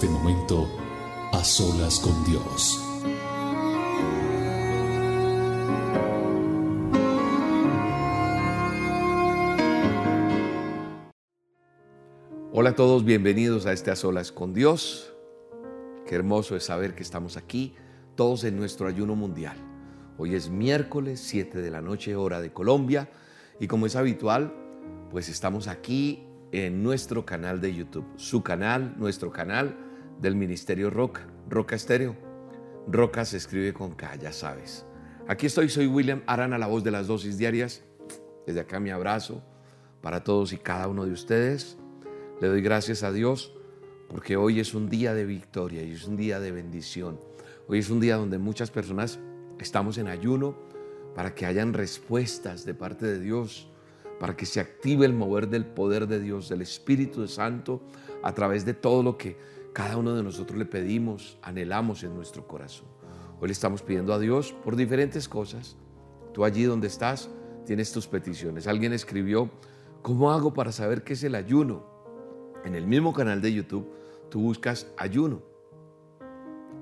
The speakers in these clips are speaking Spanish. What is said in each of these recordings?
este momento, a solas con Dios. Hola a todos, bienvenidos a este A Solas con Dios. Qué hermoso es saber que estamos aquí, todos en nuestro ayuno mundial. Hoy es miércoles 7 de la noche hora de Colombia y como es habitual, pues estamos aquí en nuestro canal de YouTube, su canal, nuestro canal del Ministerio Roca, Roca Estéreo. Roca se escribe con K, ya sabes. Aquí estoy, soy William Arana, la voz de las dosis diarias. Desde acá mi abrazo para todos y cada uno de ustedes. Le doy gracias a Dios porque hoy es un día de victoria y es un día de bendición. Hoy es un día donde muchas personas Estamos en ayuno para que hayan respuestas de parte de Dios, para que se active el mover del poder de Dios, del Espíritu Santo, a través de todo lo que cada uno de nosotros le pedimos, anhelamos en nuestro corazón. Hoy le estamos pidiendo a Dios por diferentes cosas. Tú allí donde estás tienes tus peticiones. Alguien escribió, ¿cómo hago para saber qué es el ayuno? En el mismo canal de YouTube tú buscas ayuno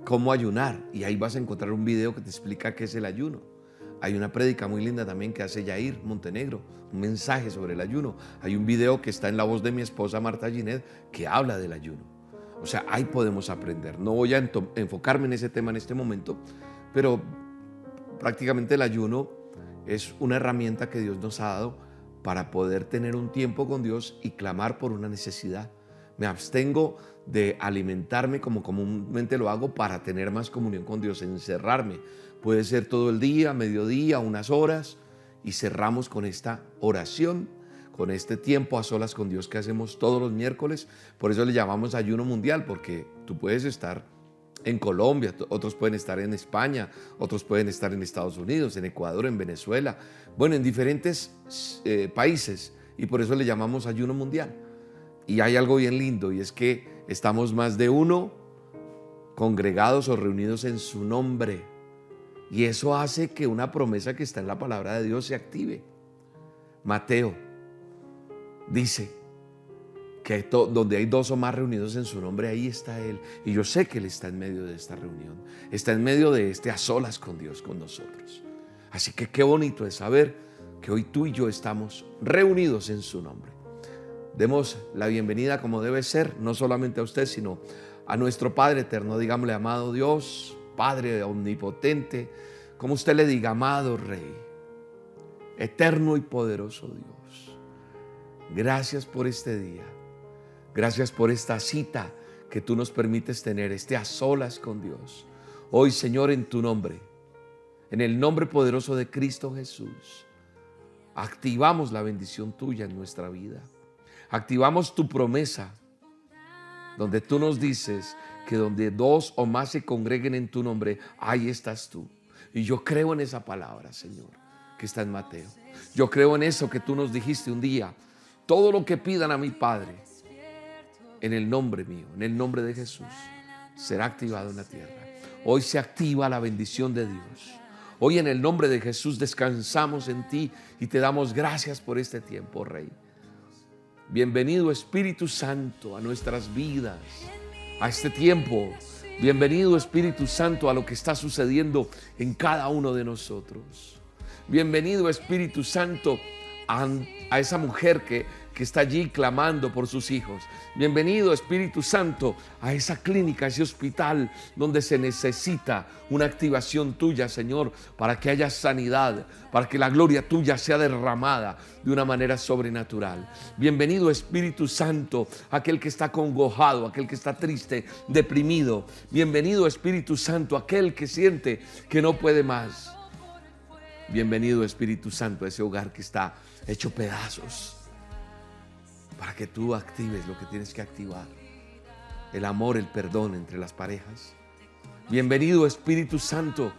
cómo ayunar y ahí vas a encontrar un video que te explica qué es el ayuno. Hay una prédica muy linda también que hace Yair Montenegro, un mensaje sobre el ayuno. Hay un video que está en la voz de mi esposa Marta Ginet que habla del ayuno. O sea, ahí podemos aprender. No voy a enfocarme en ese tema en este momento, pero prácticamente el ayuno es una herramienta que Dios nos ha dado para poder tener un tiempo con Dios y clamar por una necesidad. Me abstengo de alimentarme como comúnmente lo hago para tener más comunión con Dios, encerrarme. Puede ser todo el día, mediodía, unas horas, y cerramos con esta oración, con este tiempo a solas con Dios que hacemos todos los miércoles. Por eso le llamamos ayuno mundial, porque tú puedes estar en Colombia, otros pueden estar en España, otros pueden estar en Estados Unidos, en Ecuador, en Venezuela, bueno, en diferentes eh, países, y por eso le llamamos ayuno mundial. Y hay algo bien lindo, y es que Estamos más de uno congregados o reunidos en su nombre. Y eso hace que una promesa que está en la palabra de Dios se active. Mateo dice que donde hay dos o más reunidos en su nombre, ahí está Él. Y yo sé que Él está en medio de esta reunión. Está en medio de este a solas con Dios, con nosotros. Así que qué bonito es saber que hoy tú y yo estamos reunidos en su nombre. Demos la bienvenida como debe ser, no solamente a usted, sino a nuestro Padre eterno. Digámosle, amado Dios, Padre omnipotente, como usted le diga, amado Rey, eterno y poderoso Dios. Gracias por este día. Gracias por esta cita que tú nos permites tener, este a solas con Dios. Hoy, Señor, en tu nombre, en el nombre poderoso de Cristo Jesús, activamos la bendición tuya en nuestra vida. Activamos tu promesa, donde tú nos dices que donde dos o más se congreguen en tu nombre, ahí estás tú. Y yo creo en esa palabra, Señor, que está en Mateo. Yo creo en eso que tú nos dijiste un día. Todo lo que pidan a mi Padre, en el nombre mío, en el nombre de Jesús, será activado en la tierra. Hoy se activa la bendición de Dios. Hoy en el nombre de Jesús descansamos en ti y te damos gracias por este tiempo, Rey. Bienvenido Espíritu Santo a nuestras vidas, a este tiempo. Bienvenido Espíritu Santo a lo que está sucediendo en cada uno de nosotros. Bienvenido Espíritu Santo a, esa mujer que que está allí clamando por sus hijos. Bienvenido Espíritu Santo a esa clínica, a ese hospital donde se necesita una activación tuya, Señor, para que haya sanidad, para que la gloria tuya sea derramada de una manera sobrenatural. Bienvenido Espíritu Santo, aquel que está congojado, aquel que está triste, deprimido. Bienvenido Espíritu Santo, aquel que siente que no puede más. Bienvenido Espíritu Santo a ese hogar que está hecho pedazos para que tú actives lo que tienes que activar. El amor, el perdón entre las parejas. Bienvenido Espíritu Santo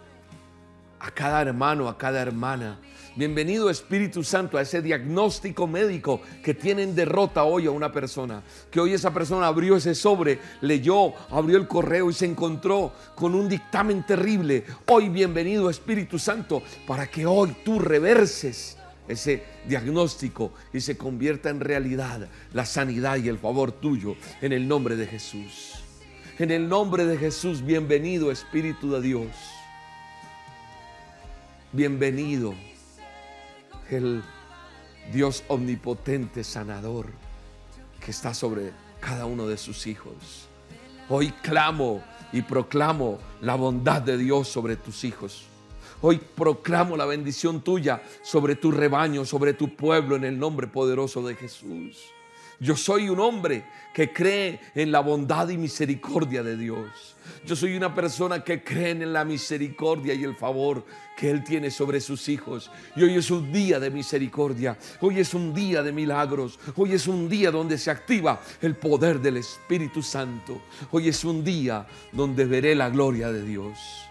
a cada hermano, a cada hermana. Bienvenido Espíritu Santo a ese diagnóstico médico que tienen derrota hoy a una persona. Que hoy esa persona abrió ese sobre, leyó, abrió el correo y se encontró con un dictamen terrible. Hoy bienvenido Espíritu Santo para que hoy tú reverses ese diagnóstico y se convierta en realidad la sanidad y el favor tuyo en el nombre de Jesús. En el nombre de Jesús, bienvenido Espíritu de Dios. Bienvenido el Dios omnipotente, sanador, que está sobre cada uno de sus hijos. Hoy clamo y proclamo la bondad de Dios sobre tus hijos. Hoy proclamo la bendición tuya sobre tu rebaño, sobre tu pueblo, en el nombre poderoso de Jesús. Yo soy un hombre que cree en la bondad y misericordia de Dios. Yo soy una persona que cree en la misericordia y el favor que Él tiene sobre sus hijos. Y hoy es un día de misericordia. Hoy es un día de milagros. Hoy es un día donde se activa el poder del Espíritu Santo. Hoy es un día donde veré la gloria de Dios.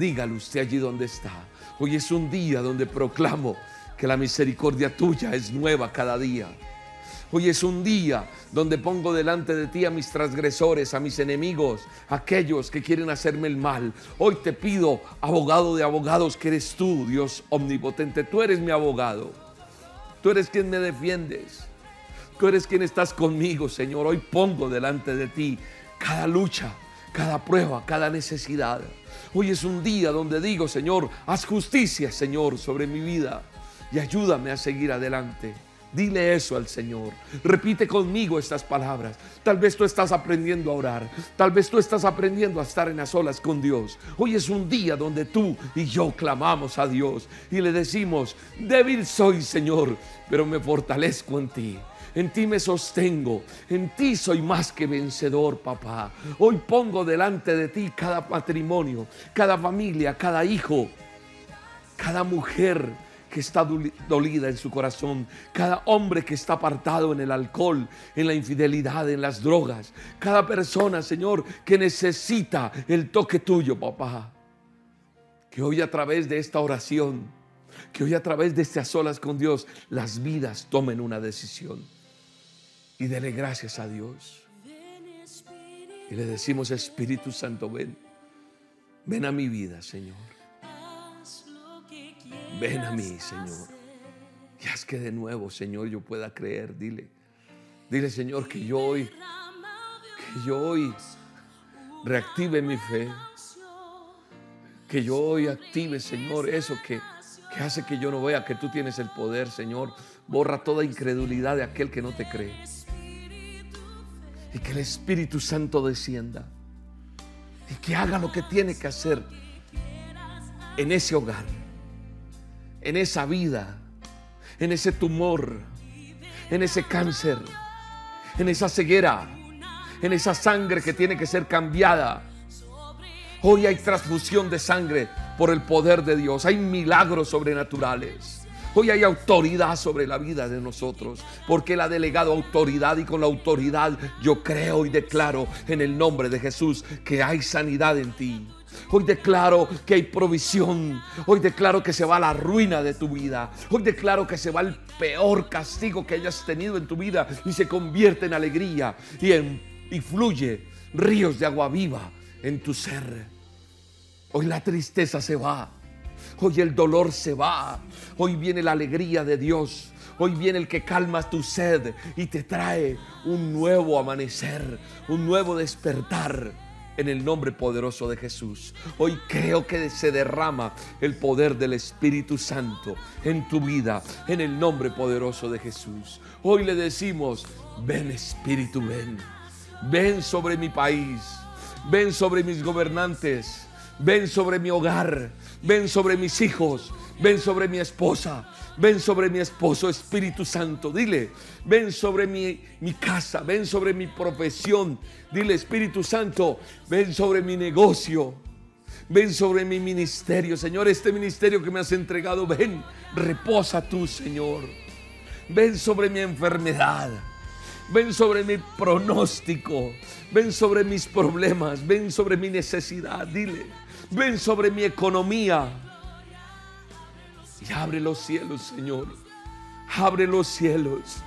Dígalo usted allí donde está. Hoy es un día donde proclamo que la misericordia tuya es nueva cada día. Hoy es un día donde pongo delante de ti a mis transgresores, a mis enemigos, aquellos que quieren hacerme el mal. Hoy te pido, abogado de abogados, que eres tú, Dios omnipotente. Tú eres mi abogado. Tú eres quien me defiendes. Tú eres quien estás conmigo, Señor. Hoy pongo delante de ti cada lucha, cada prueba, cada necesidad. Hoy es un día donde digo, Señor, haz justicia, Señor, sobre mi vida y ayúdame a seguir adelante. Dile eso al Señor. Repite conmigo estas palabras. Tal vez tú estás aprendiendo a orar. Tal vez tú estás aprendiendo a estar en las olas con Dios. Hoy es un día donde tú y yo clamamos a Dios y le decimos, débil soy Señor, pero me fortalezco en ti en ti me sostengo, en ti soy más que vencedor, papá. Hoy pongo delante de ti cada matrimonio, cada familia, cada hijo, cada mujer que está dolida en su corazón, cada hombre que está apartado en el alcohol, en la infidelidad, en las drogas, cada persona, Señor, que necesita el toque tuyo, papá. Que hoy a través de esta oración, que hoy a través de estas solas con Dios, las vidas tomen una decisión y dele gracias a Dios. Y le decimos, Espíritu Santo, ven, ven a mi vida, Señor. Ven a mí, Señor. Y haz que de nuevo, Señor, yo pueda creer. Dile, dile, Señor, que yo hoy, que yo hoy reactive mi fe. Que yo hoy active, Señor, eso que que hace que yo no vea que tú tienes el poder, Señor. Borra toda incredulidad de aquel que no te cree. Y que el Espíritu Santo descienda. Y que haga lo que tiene que hacer en ese hogar, en esa vida, en ese tumor, en ese cáncer, en esa ceguera, en esa sangre que tiene que ser cambiada. Hoy hay transfusión de sangre por el poder de Dios. Hay milagros sobrenaturales. Hoy hay autoridad sobre la vida de nosotros, porque Él ha delegado autoridad y con la autoridad yo creo y declaro en el nombre de Jesús que hay sanidad en ti. Hoy declaro que hay provisión. Hoy declaro que se va la ruina de tu vida. Hoy declaro que se va el peor castigo que hayas tenido en tu vida y se convierte en alegría y, en, y fluye ríos de agua viva en tu ser. Hoy la tristeza se va. Hoy el dolor se va. Hoy viene la alegría de Dios. Hoy viene el que calma tu sed y te trae un nuevo amanecer, un nuevo despertar en el nombre poderoso de Jesús. Hoy creo que se derrama el poder del Espíritu Santo en tu vida, en el nombre poderoso de Jesús. Hoy le decimos, ven Espíritu, ven. Ven sobre mi país, ven sobre mis gobernantes, ven sobre mi hogar, ven sobre mis hijos, ven sobre mi esposa, ven sobre mi esposo, Espíritu Santo. Dile, ven sobre mi, mi, casa, ven sobre mi profesión. Dile, Espíritu Santo, ven sobre mi negocio. Ven sobre mi ministerio, Señor, este ministerio que me has entregado, ven, reposa tú, Señor. Ven sobre mi enfermedad. Ven sobre mi pronóstico. Ven sobre mis problemas. Ven sobre mi necesidad. Dile, ven sobre mi economía. Abre los cielos, Señor. Abre los cielos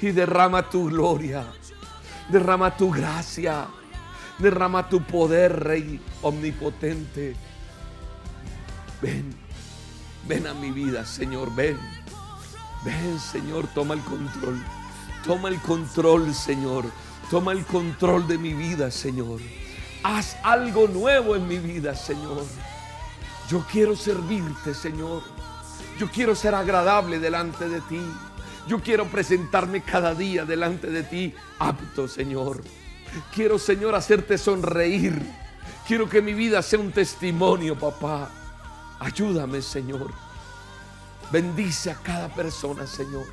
y derrama tu gloria. Derrama tu gracia. Derrama tu poder, Rey omnipotente. Ven, ven a mi vida, Señor, ven. Ven, Señor, toma el control. Toma el control, Señor. Toma el control de mi vida, Señor. Haz algo nuevo en mi vida, Señor. Yo quiero servirte, Señor. Yo quiero ser agradable delante de ti. Yo quiero presentarme cada día delante de ti apto, Señor. Quiero, Señor, hacerte sonreír. Quiero que mi vida sea un testimonio, papá. Ayúdame, Señor. Bendice a cada persona, Señor.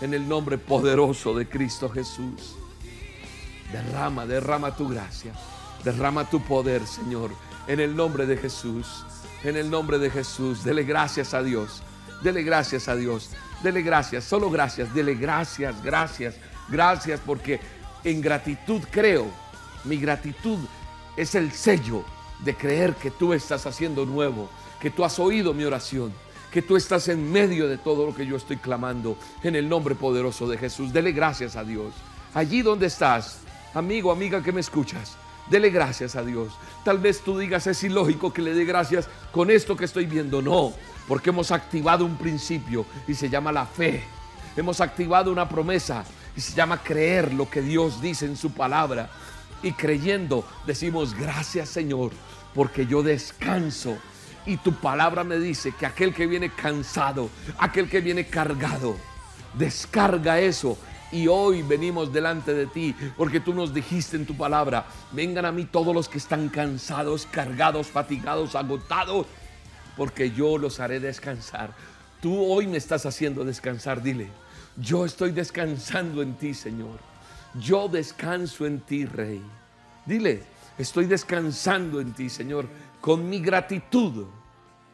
En el nombre poderoso de Cristo Jesús. Derrama, derrama tu gracia. Derrama tu poder, Señor. En el nombre de Jesús. En el nombre de Jesús. Dele gracias a Dios. Dele gracias a Dios. Dele gracias. Solo gracias. Dele gracias, gracias, gracias. Porque en gratitud creo. Mi gratitud es el sello de creer que tú estás haciendo nuevo. Que tú has oído mi oración. Que tú estás en medio de todo lo que yo estoy clamando. En el nombre poderoso de Jesús. Dele gracias a Dios. Allí donde estás, amigo, amiga que me escuchas. Dele gracias a Dios. Tal vez tú digas, es ilógico que le dé gracias con esto que estoy viendo. No, porque hemos activado un principio y se llama la fe. Hemos activado una promesa y se llama creer lo que Dios dice en su palabra. Y creyendo decimos, gracias Señor, porque yo descanso. Y tu palabra me dice que aquel que viene cansado, aquel que viene cargado, descarga eso y hoy venimos delante de ti porque tú nos dijiste en tu palabra, vengan a mí todos los que están cansados, cargados, fatigados, agotados, porque yo los haré descansar. Tú hoy me estás haciendo descansar, dile, yo estoy descansando en ti, Señor. Yo descanso en ti, Rey. Dile, estoy descansando en ti, Señor, con mi gratitud.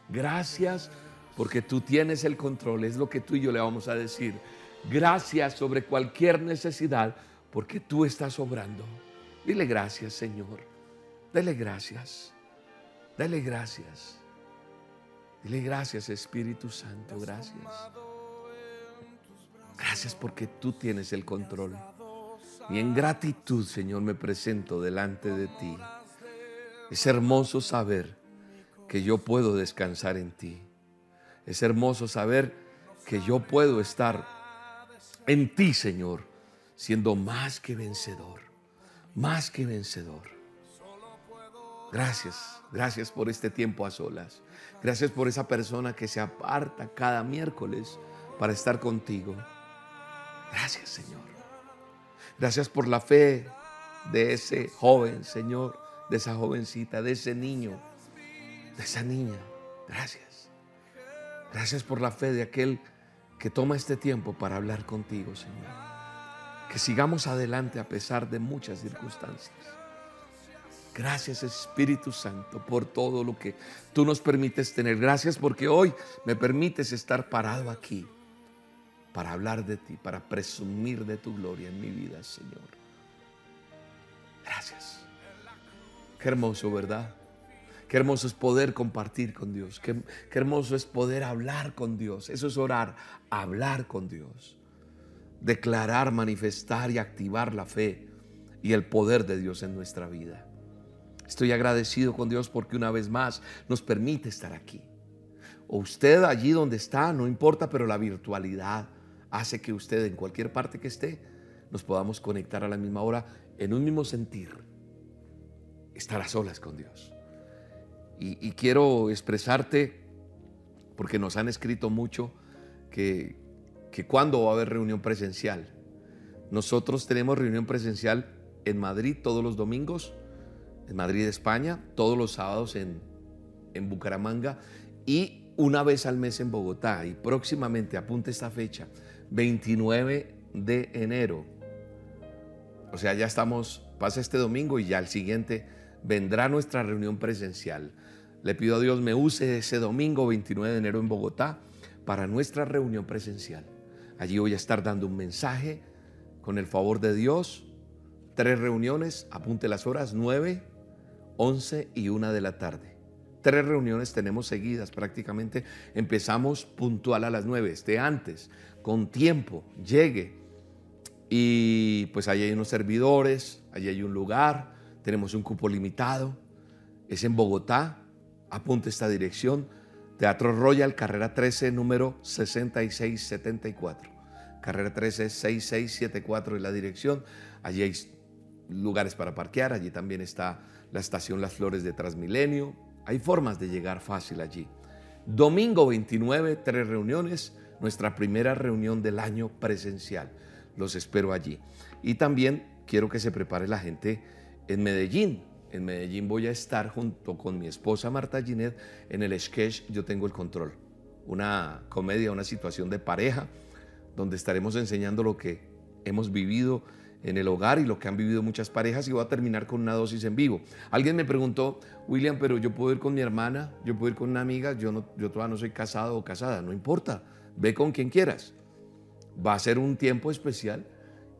Gracias porque tú tienes el control, es lo que tú y yo le vamos a decir gracias sobre cualquier necesidad, porque tú estás obrando. Dile gracias, Señor. Dele gracias. Dele gracias. Dile gracias, Espíritu Santo. Gracias. Gracias porque tú tienes el control. Y en gratitud, Señor, me presento delante de ti. Es hermoso saber que yo puedo descansar en ti. Es hermoso saber que yo puedo estar en ti, Señor, siendo más que vencedor, más que vencedor. Gracias, gracias por este tiempo a solas. Gracias por esa persona que se aparta cada miércoles para estar contigo. Gracias, Señor. Gracias por la fe de ese joven, Señor, de esa jovencita, de ese niño, de esa niña. Gracias. Gracias por la fe de aquel que toma este tiempo para hablar contigo, Señor. Que sigamos adelante a pesar de muchas circunstancias. Gracias Espíritu Santo por todo lo que tú nos permites tener. Gracias porque hoy me permites estar parado aquí para hablar de ti, para presumir de tu gloria en mi vida, Señor. Gracias. Qué hermoso, ¿verdad? Qué hermoso es poder compartir con Dios. Qué, hermoso es poder hablar con Dios. Eso es orar, hablar con Dios. Declarar, manifestar y activar la fe y el poder de Dios en nuestra vida. Estoy agradecido con Dios porque una vez más nos permite estar aquí. O usted allí donde está, no importa, pero la virtualidad hace que usted en cualquier parte que esté nos podamos conectar a la misma hora en un mismo sentir. Estar a solas con Dios. Y, quiero expresarte, porque nos han escrito mucho, que, que cuándo va a haber reunión presencial. Nosotros tenemos reunión presencial en Madrid todos los domingos, en Madrid, España, todos los sábados en, en Bucaramanga y una vez al mes en Bogotá. Y próximamente, apunte esta fecha, 29 de enero. O sea, ya estamos, pasa este domingo y ya el siguiente vendrá nuestra reunión presencial. Le pido a Dios me use ese domingo 29 de enero en Bogotá para nuestra reunión presencial. Allí voy a estar dando un mensaje con el favor de Dios. Tres reuniones, apunte las horas, 9, 11 y 1 de la tarde. Tres reuniones tenemos seguidas prácticamente. Empezamos puntual a las 9, esté antes, con tiempo, llegue. Y pues allí hay unos servidores, allí hay un lugar, tenemos un cupo limitado. Es en Bogotá, apunte esta dirección, Teatro Royal, carrera 13, número 6674. Carrera 13, 6674 es la dirección. Allí hay lugares para parquear, allí también está la estación Las Flores de Transmilenio. Hay formas de llegar fácil allí. Domingo 29, tres reuniones, nuestra primera reunión del año presencial. Los espero allí. Y también quiero que se prepare la gente en Medellín en Medellín voy a estar junto con mi esposa Marta Ginet en el sketch Yo tengo el control, una comedia, una situación de pareja, donde estaremos enseñando lo que hemos vivido en el hogar y lo que han vivido muchas parejas y voy a terminar con una dosis en vivo. Alguien me preguntó, William, pero yo puedo ir con mi hermana, yo puedo ir con una amiga, yo, no, yo todavía no soy casado o casada, no importa, ve con quien quieras. Va a ser un tiempo especial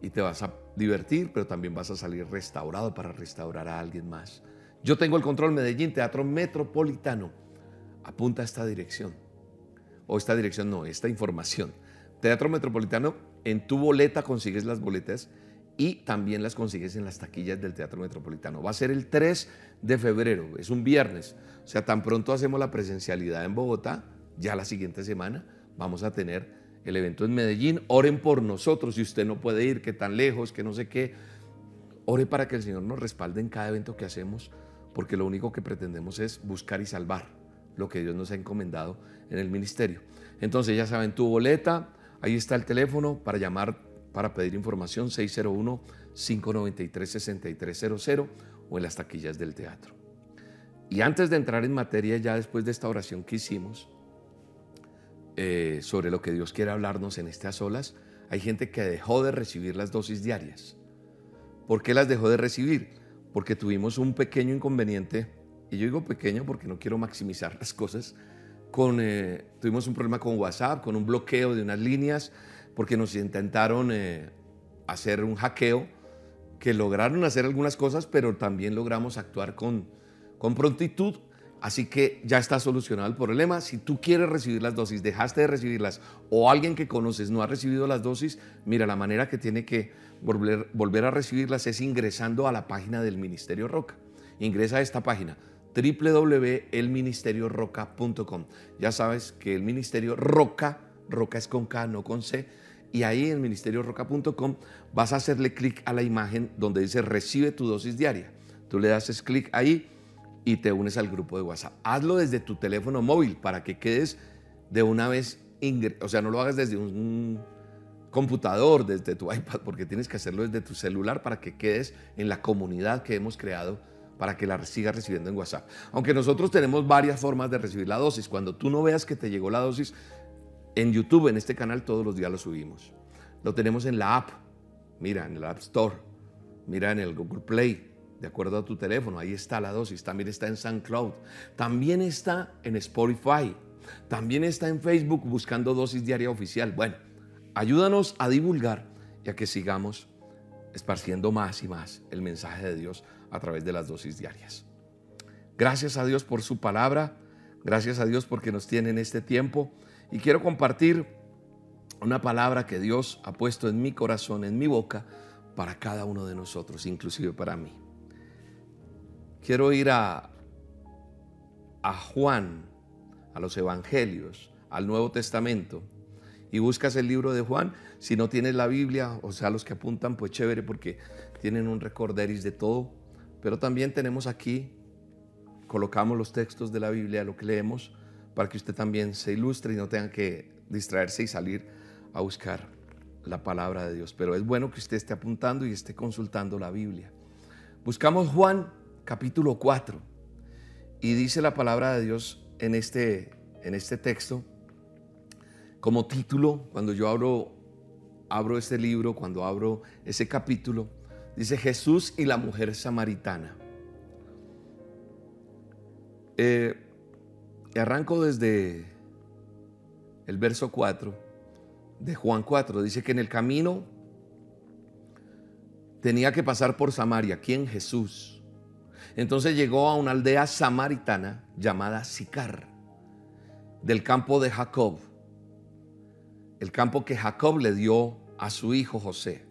y te vas a divertir, pero también vas a salir restaurado para restaurar a alguien más. Yo tengo el control Medellín, Teatro Metropolitano. Apunta a esta dirección. O esta dirección no, esta información. Teatro Metropolitano, en tu boleta consigues las boletas y también las consigues en las taquillas del Teatro Metropolitano. Va a ser el 3 de febrero, es un viernes. O sea, tan pronto hacemos la presencialidad en Bogotá, ya la siguiente semana vamos a tener el evento en Medellín. Oren por nosotros si usted no puede ir, que tan lejos, que no sé qué. Ore para que el Señor nos respalde en cada evento que hacemos, porque lo único que pretendemos es buscar y salvar lo que Dios nos ha encomendado en el ministerio. Entonces ya saben, tu boleta, ahí está el teléfono para llamar, para pedir información 601-593-6300 o en las taquillas del teatro. Y antes de entrar en materia, ya después de esta oración que hicimos, eh, sobre lo que Dios quiere hablarnos en estas olas, hay gente que dejó de recibir las dosis diarias. ¿Por qué las dejó de recibir? Porque tuvimos un pequeño inconveniente, y yo digo pequeño porque no quiero maximizar las cosas, con, eh, tuvimos un problema con WhatsApp, con un bloqueo de unas líneas, porque nos intentaron eh, hacer un hackeo, que lograron hacer algunas cosas, pero también logramos actuar con, con prontitud Así que ya está solucionado el problema. Si tú quieres recibir las dosis, dejaste de recibirlas o alguien que conoces no ha recibido las dosis, mira, la manera que tiene que volver, a recibirlas es ingresando a la página del Ministerio Roca. Ingresa a esta página www.elministerioroca.com. Ya sabes que el Ministerio Roca, Roca es con K, no con C, y ahí en ministerioroca.com vas a hacerle clic a la imagen donde dice recibe tu dosis diaria. Tú le das clic ahí y te unes al grupo de WhatsApp. Hazlo desde tu teléfono móvil para que quedes de una vez, o sea, no lo hagas desde un computador, desde tu iPad, porque tienes que hacerlo desde tu celular para que quedes en la comunidad que hemos creado para que la sigas recibiendo en WhatsApp. Aunque nosotros tenemos varias formas de recibir la dosis. Cuando tú no veas que te llegó la dosis, en YouTube, en este canal, todos los días lo subimos. Lo tenemos en la app, mira, en el App Store, mira en el Google Play, de acuerdo a tu teléfono. Ahí está la dosis. También está en SoundCloud. También está en Spotify. También está en Facebook buscando dosis diaria oficial. Bueno, ayúdanos a divulgar y a que sigamos esparciendo más y más el mensaje de Dios a través de las dosis diarias. Gracias a Dios por su palabra. Gracias a Dios porque nos tiene en este tiempo. Y quiero compartir una palabra que Dios ha puesto en mi corazón, en mi boca, para cada uno de nosotros, inclusive para mí. Quiero ir a, a Juan, a los Evangelios, al Nuevo Testamento, y buscas el libro de Juan. Si no tienes la Biblia, o sea, los que apuntan, pues chévere, porque tienen un recorderis de todo. Pero también tenemos aquí, colocamos los textos de la Biblia, lo que leemos, para que usted también se ilustre y no tenga que distraerse y salir a buscar la palabra de Dios. Pero es bueno que usted esté apuntando y esté consultando la Biblia. Buscamos Juan capítulo 4. Y dice la palabra de Dios en este, en este texto, como título, cuando yo abro, abro este libro, cuando abro ese capítulo, dice Jesús y la mujer samaritana. Eh, arranco desde el verso 4 de Juan 4. Dice que en el camino tenía que pasar por Samaria. ¿Quién? Jesús. Entonces llegó a una aldea samaritana llamada Sicar, del campo de Jacob, el campo que Jacob le dio a su hijo José.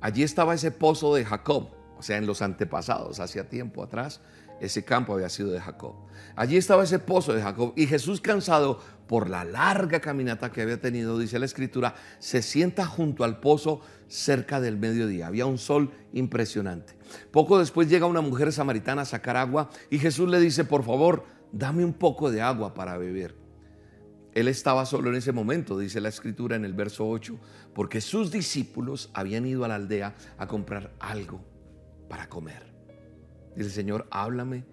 Allí estaba ese pozo de Jacob, o sea, en los antepasados, hacía tiempo atrás, ese campo había sido de Jacob. Allí estaba ese pozo de Jacob y Jesús cansado por la larga caminata que había tenido, dice la escritura, se sienta junto al pozo cerca del mediodía. Había un sol impresionante. Poco después llega una mujer samaritana a sacar agua y Jesús le dice, por favor, dame un poco de agua para beber. Él estaba solo en ese momento, dice la escritura en el verso 8, porque sus discípulos habían ido a la aldea a comprar algo para comer. Dice, Señor, háblame,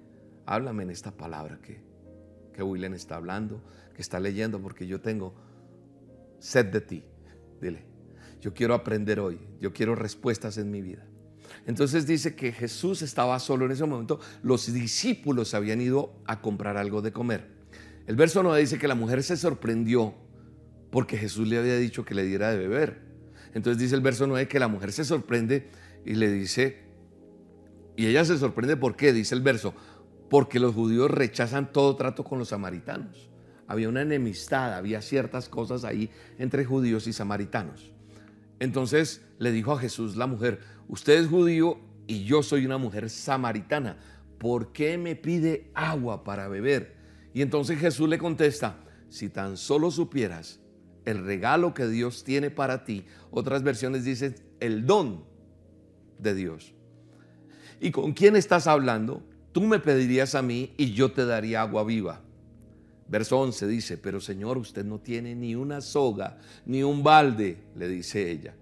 háblame en esta palabra que, que William está hablando, que está leyendo, porque yo tengo sed de ti. Dile, yo quiero aprender hoy, yo quiero respuestas en mi vida. Entonces dice que Jesús estaba solo en ese momento, los discípulos habían ido a comprar algo de comer. El verso 9 dice que la mujer se sorprendió porque Jesús le había dicho que le diera de beber. Entonces dice el verso 9 que la mujer se sorprende y le dice, y ella se sorprende por qué, dice el verso, porque los judíos rechazan todo trato con los samaritanos. Había una enemistad, había ciertas cosas ahí entre judíos y samaritanos. Entonces le dijo a Jesús la mujer, usted es judío y yo soy una mujer samaritana, ¿por qué me pide agua para beber? Y entonces Jesús le contesta, si tan solo supieras el regalo que Dios tiene para ti, otras versiones dicen el don de Dios. ¿Y con quién estás hablando? Tú me pedirías a mí y yo te daría agua viva. Verso 11 dice, pero Señor, usted no tiene ni una soga, ni un balde, le dice ella.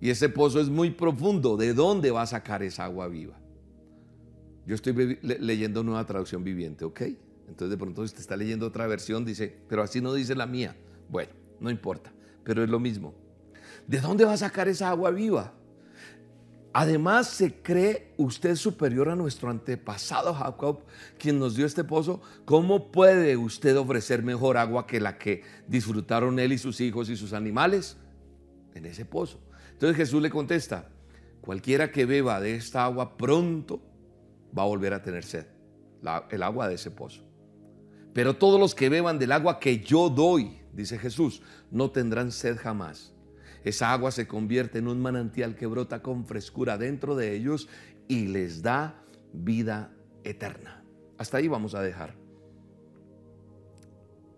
Y ese pozo es muy profundo. ¿De dónde va a sacar esa agua viva? Yo estoy leyendo nueva traducción viviente, ¿ok? Entonces de pronto usted está leyendo otra versión, dice, pero así no dice la mía. Bueno, no importa, pero es lo mismo. ¿De dónde va a sacar esa agua viva? Además, se cree usted superior a nuestro antepasado Jacob, quien nos dio este pozo. ¿Cómo puede usted ofrecer mejor agua que la que disfrutaron él y sus hijos y sus animales? En ese pozo. Entonces Jesús le contesta, cualquiera que beba de esta agua pronto va a volver a tener sed, el agua de ese pozo. Pero todos los que beban del agua que yo doy, dice Jesús, no tendrán sed jamás esa agua se convierte en un manantial que brota con frescura dentro de ellos y les da vida eterna. Hasta ahí vamos a dejar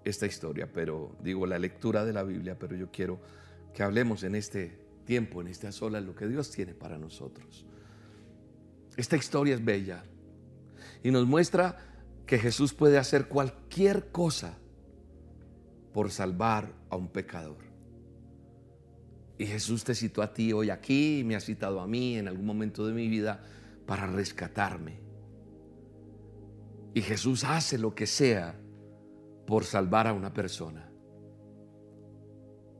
esta historia, pero digo la lectura de la Biblia, pero yo quiero que hablemos en este tiempo, en esta sola, lo que Dios tiene para nosotros. Esta historia es bella y nos muestra que Jesús puede hacer cualquier cosa por salvar a un pecador. Y Jesús te citó a ti hoy aquí, me ha citado a mí en algún momento de mi vida para rescatarme. Y Jesús hace lo que sea por salvar a una persona.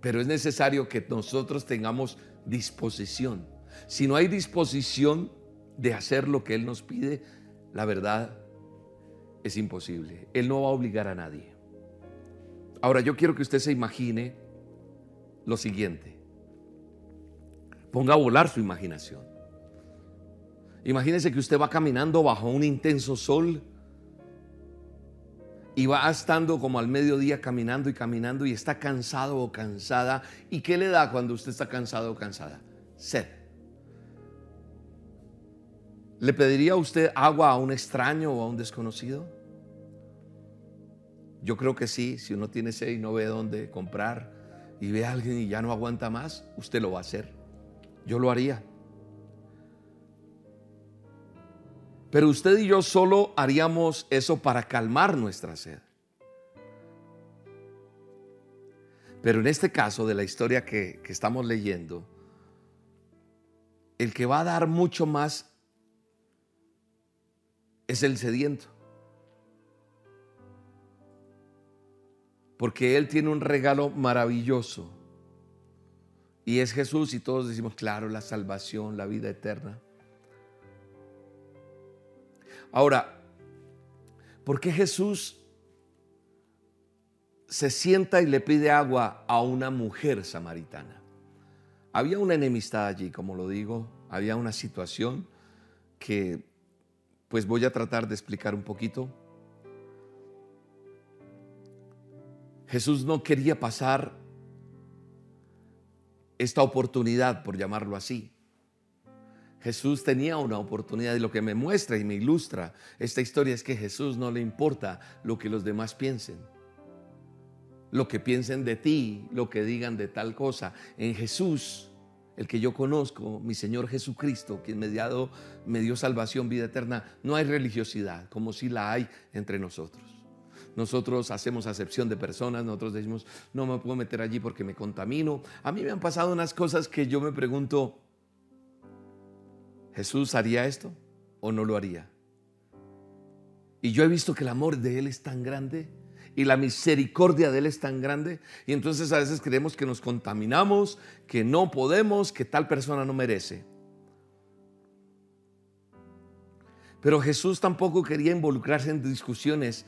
Pero es necesario que nosotros tengamos disposición. Si no hay disposición de hacer lo que Él nos pide, la verdad es imposible. Él no va a obligar a nadie. Ahora yo quiero que usted se imagine lo siguiente. Ponga a volar su imaginación. Imagínese que usted va caminando bajo un intenso sol y va estando como al mediodía caminando y caminando y está cansado o cansada. ¿Y qué le da cuando usted está cansado o cansada? Sed. ¿Le pediría usted agua a un extraño o a un desconocido? Yo creo que sí, si uno tiene sed y no ve dónde comprar y ve a alguien y ya no aguanta más, usted lo va a hacer. Yo lo haría. Pero usted y yo solo haríamos eso para calmar nuestra sed. Pero en este caso de la historia que, que, estamos leyendo, el que va a dar mucho más es el sediento. Porque Él tiene un regalo maravilloso. Y es Jesús y todos decimos, claro, la salvación, la vida eterna. Ahora, ¿por qué Jesús se sienta y le pide agua a una mujer samaritana? Había una enemistad allí, como lo digo, había una situación que pues voy a tratar de explicar un poquito. Jesús no quería pasar esta oportunidad, por llamarlo así, Jesús tenía una oportunidad y lo que me muestra y me ilustra esta historia es que Jesús no le importa lo que los demás piensen, lo que piensen de ti, lo que digan de tal cosa. En Jesús, el que yo conozco, mi Señor Jesucristo, quien me dio, me dio salvación, vida eterna, no hay religiosidad como si la hay entre nosotros. Nosotros hacemos acepción de personas, nosotros decimos, no me puedo meter allí porque me contamino. A mí me han pasado unas cosas que yo me pregunto, ¿Jesús haría esto o no lo haría? Y yo he visto que el amor de Él es tan grande y la misericordia de Él es tan grande. Y entonces a veces creemos que nos contaminamos, que no podemos, que tal persona no merece. Pero Jesús tampoco quería involucrarse en discusiones,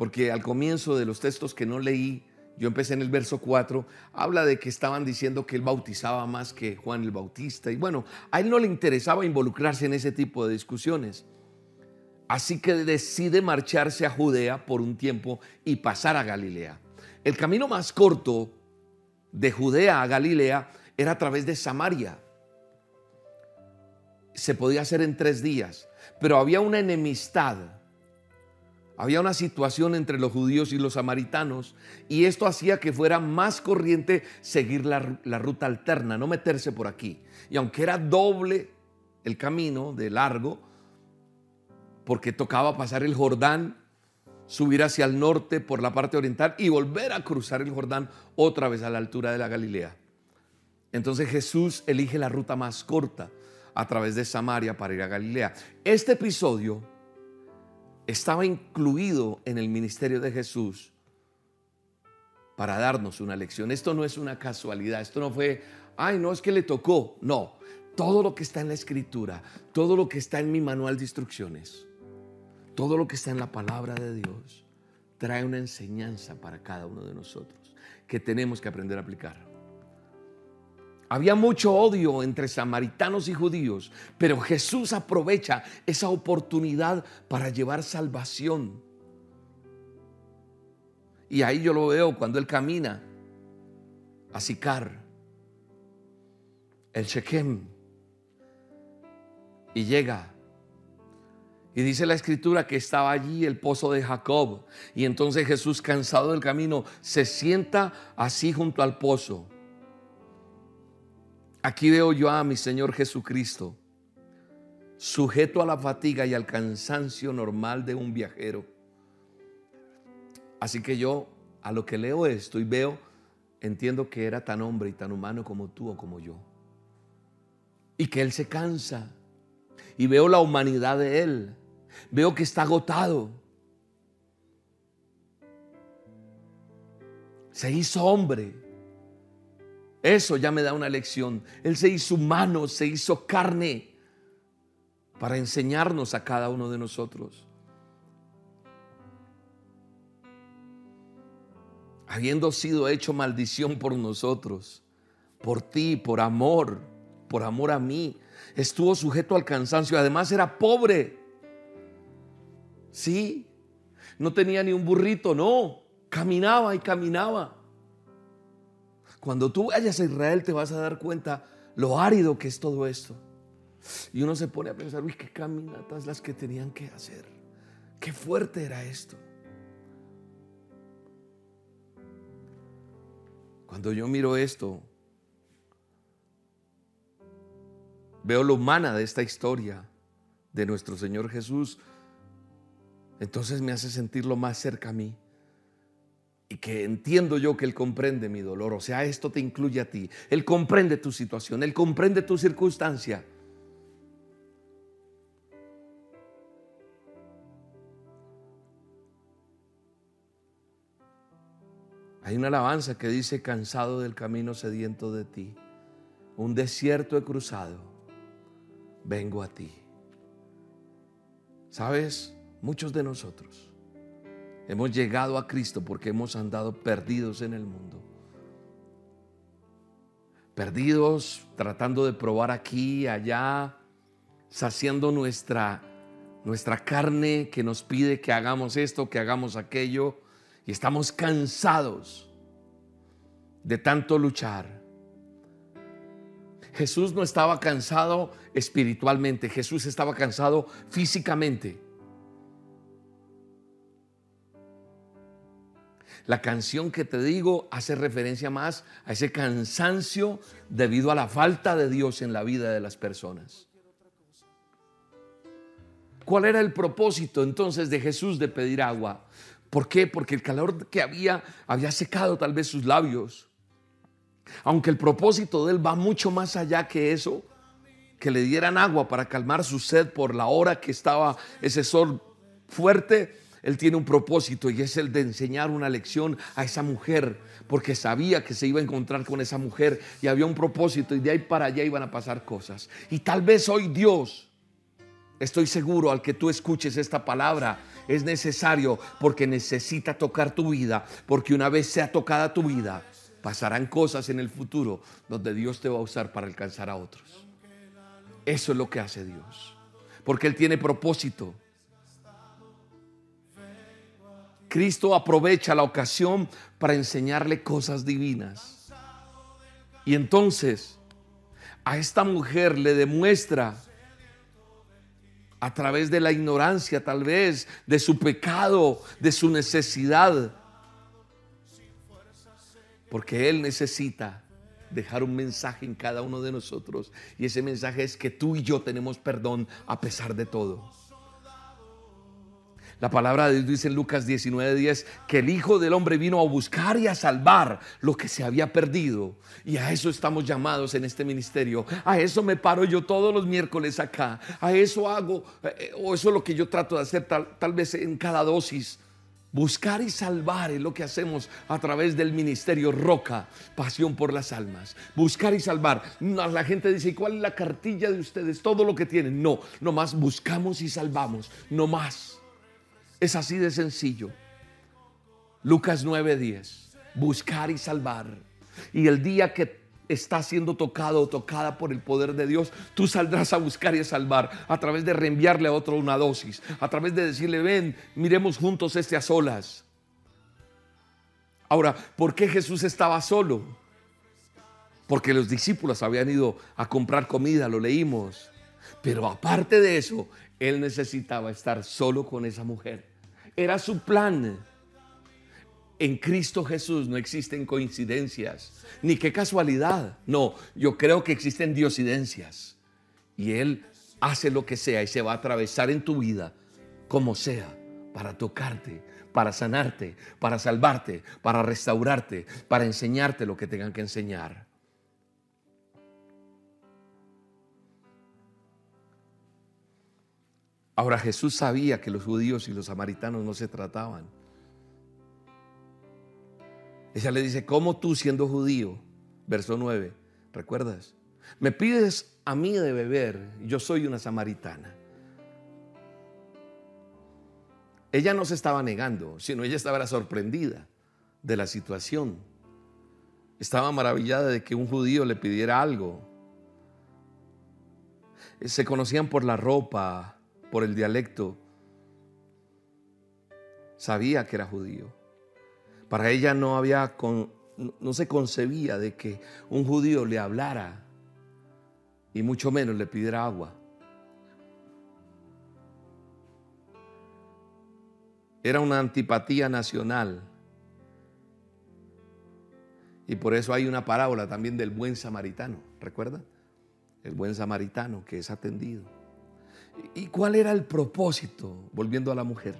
porque al comienzo de los textos que no leí, yo empecé en el verso 4, habla de que estaban diciendo que él bautizaba más que Juan el Bautista. Y bueno, a él no le interesaba involucrarse en ese tipo de discusiones. Así que decide marcharse a Judea por un tiempo y pasar a Galilea. El camino más corto de Judea a Galilea era a través de Samaria. Se podía hacer en tres días, pero había una enemistad había una situación entre los judíos y los samaritanos y esto hacía que fuera más corriente seguir la, ruta alterna, no meterse por aquí. Y aunque era doble el camino de largo, porque tocaba pasar el Jordán, subir hacia el norte por la parte oriental y volver a cruzar el Jordán otra vez a la altura de la Galilea. Entonces Jesús elige la ruta más corta a través de Samaria para ir a Galilea. Este episodio estaba incluido en el ministerio de Jesús para darnos una lección. Esto no es una casualidad, esto no fue, ay, no es que le tocó, no. Todo lo que está en la escritura, todo lo que está en mi manual de instrucciones, todo lo que está en la palabra de Dios, trae una enseñanza para cada uno de nosotros que tenemos que aprender a aplicar. Había mucho odio entre samaritanos y judíos, pero Jesús aprovecha esa oportunidad para llevar salvación. Y ahí yo lo veo cuando él camina a Sicar, el Shechem, y llega. Y dice la escritura que estaba allí el pozo de Jacob. Y entonces Jesús, cansado del camino, se sienta así junto al pozo. Aquí veo yo a mi Señor Jesucristo sujeto a la fatiga y al cansancio normal de un viajero. Así que yo a lo que leo esto y veo, entiendo que era tan hombre y tan humano como tú o como yo. Y que Él se cansa. Y veo la humanidad de Él. Veo que está agotado. Se hizo hombre. Eso ya me da una lección. Él se hizo humano, se hizo carne para enseñarnos a cada uno de nosotros. Habiendo sido hecho maldición por nosotros, por ti, por amor, por amor a mí, estuvo sujeto al cansancio, además era pobre. Sí, no tenía ni un burrito, no, caminaba y caminaba. Cuando tú vayas a Israel te vas a dar cuenta lo árido que es todo esto. Y uno se pone a pensar, uy, qué caminatas las que tenían que hacer. Qué fuerte era esto. Cuando yo miro esto, veo lo humana de esta historia de nuestro Señor Jesús, entonces me hace sentirlo más cerca a mí. Y que entiendo yo que Él comprende mi dolor. O sea, esto te incluye a ti. Él comprende tu situación, Él comprende tu circunstancia. Hay una alabanza que dice, cansado del camino sediento de ti, un desierto he cruzado, vengo a ti. ¿Sabes? Muchos de nosotros hemos llegado a Cristo porque hemos andado perdidos en el mundo. Perdidos tratando de probar aquí, allá, saciando nuestra, nuestra carne que nos pide que hagamos esto, que hagamos aquello y estamos cansados de tanto luchar. Jesús no estaba cansado espiritualmente, Jesús estaba cansado físicamente. La canción que te digo hace referencia más a ese cansancio debido a la falta de Dios en la vida de las personas. ¿Cuál era el propósito entonces de Jesús de pedir agua? ¿Por qué? Porque el calor que había había secado tal vez sus labios. Aunque el propósito de él va mucho más allá que eso, que le dieran agua para calmar su sed por la hora que estaba ese sol fuerte, él tiene un propósito y es el de enseñar una lección a esa mujer, porque sabía que se iba a encontrar con esa mujer y había un propósito y de ahí para allá iban a pasar cosas. Y tal vez hoy Dios, estoy seguro al que tú escuches esta palabra, es necesario porque necesita tocar tu vida, porque una vez sea tocada tu vida, pasarán cosas en el futuro donde Dios te va a usar para alcanzar a otros. Eso es lo que hace Dios, porque Él tiene propósito. Cristo aprovecha la ocasión para enseñarle cosas divinas. Y entonces a esta mujer le demuestra a través de la ignorancia tal vez, de su pecado, de su necesidad. Porque Él necesita dejar un mensaje en cada uno de nosotros. Y ese mensaje es que tú y yo tenemos perdón a pesar de todo. La palabra de Dios dice en Lucas 19:10 que el Hijo del Hombre vino a buscar y a salvar lo que se había perdido. Y a eso estamos llamados en este ministerio. A eso me paro yo todos los miércoles acá. A eso hago, eh, o eso es lo que yo trato de hacer tal, tal vez en cada dosis. Buscar y salvar es lo que hacemos a través del ministerio Roca, Pasión por las Almas. Buscar y salvar. La gente dice, ¿y cuál es la cartilla de ustedes? Todo lo que tienen. No, nomás buscamos y salvamos. No más. Es así de sencillo. Lucas 9:10. Buscar y salvar. Y el día que está siendo tocado o tocada por el poder de Dios, tú saldrás a buscar y a salvar a través de reenviarle a otro una dosis, a través de decirle, ven, miremos juntos este a solas. Ahora, ¿por qué Jesús estaba solo? Porque los discípulos habían ido a comprar comida, lo leímos. Pero aparte de eso, él necesitaba estar solo con esa mujer. Era su plan. En Cristo Jesús no existen coincidencias, ni qué casualidad. No, yo creo que existen diosidencias. Y Él hace lo que sea y se va a atravesar en tu vida como sea para tocarte, para sanarte, para salvarte, para restaurarte, para enseñarte lo que tengan que enseñar. Ahora Jesús sabía que los judíos y los samaritanos no se trataban. Ella le dice, ¿cómo tú siendo judío? Verso 9, ¿recuerdas? Me pides a mí de beber, yo soy una samaritana. Ella no se estaba negando, sino ella estaba sorprendida de la situación. Estaba maravillada de que un judío le pidiera algo. Se conocían por la ropa, por el dialecto. Sabía que era judío. Para ella no había no se concebía de que un judío le hablara y mucho menos le pidiera agua. Era una antipatía nacional. Y por eso hay una parábola también del buen samaritano, ¿recuerdan? El buen samaritano que es atendido. ¿Y cuál era el propósito? Volviendo a la mujer.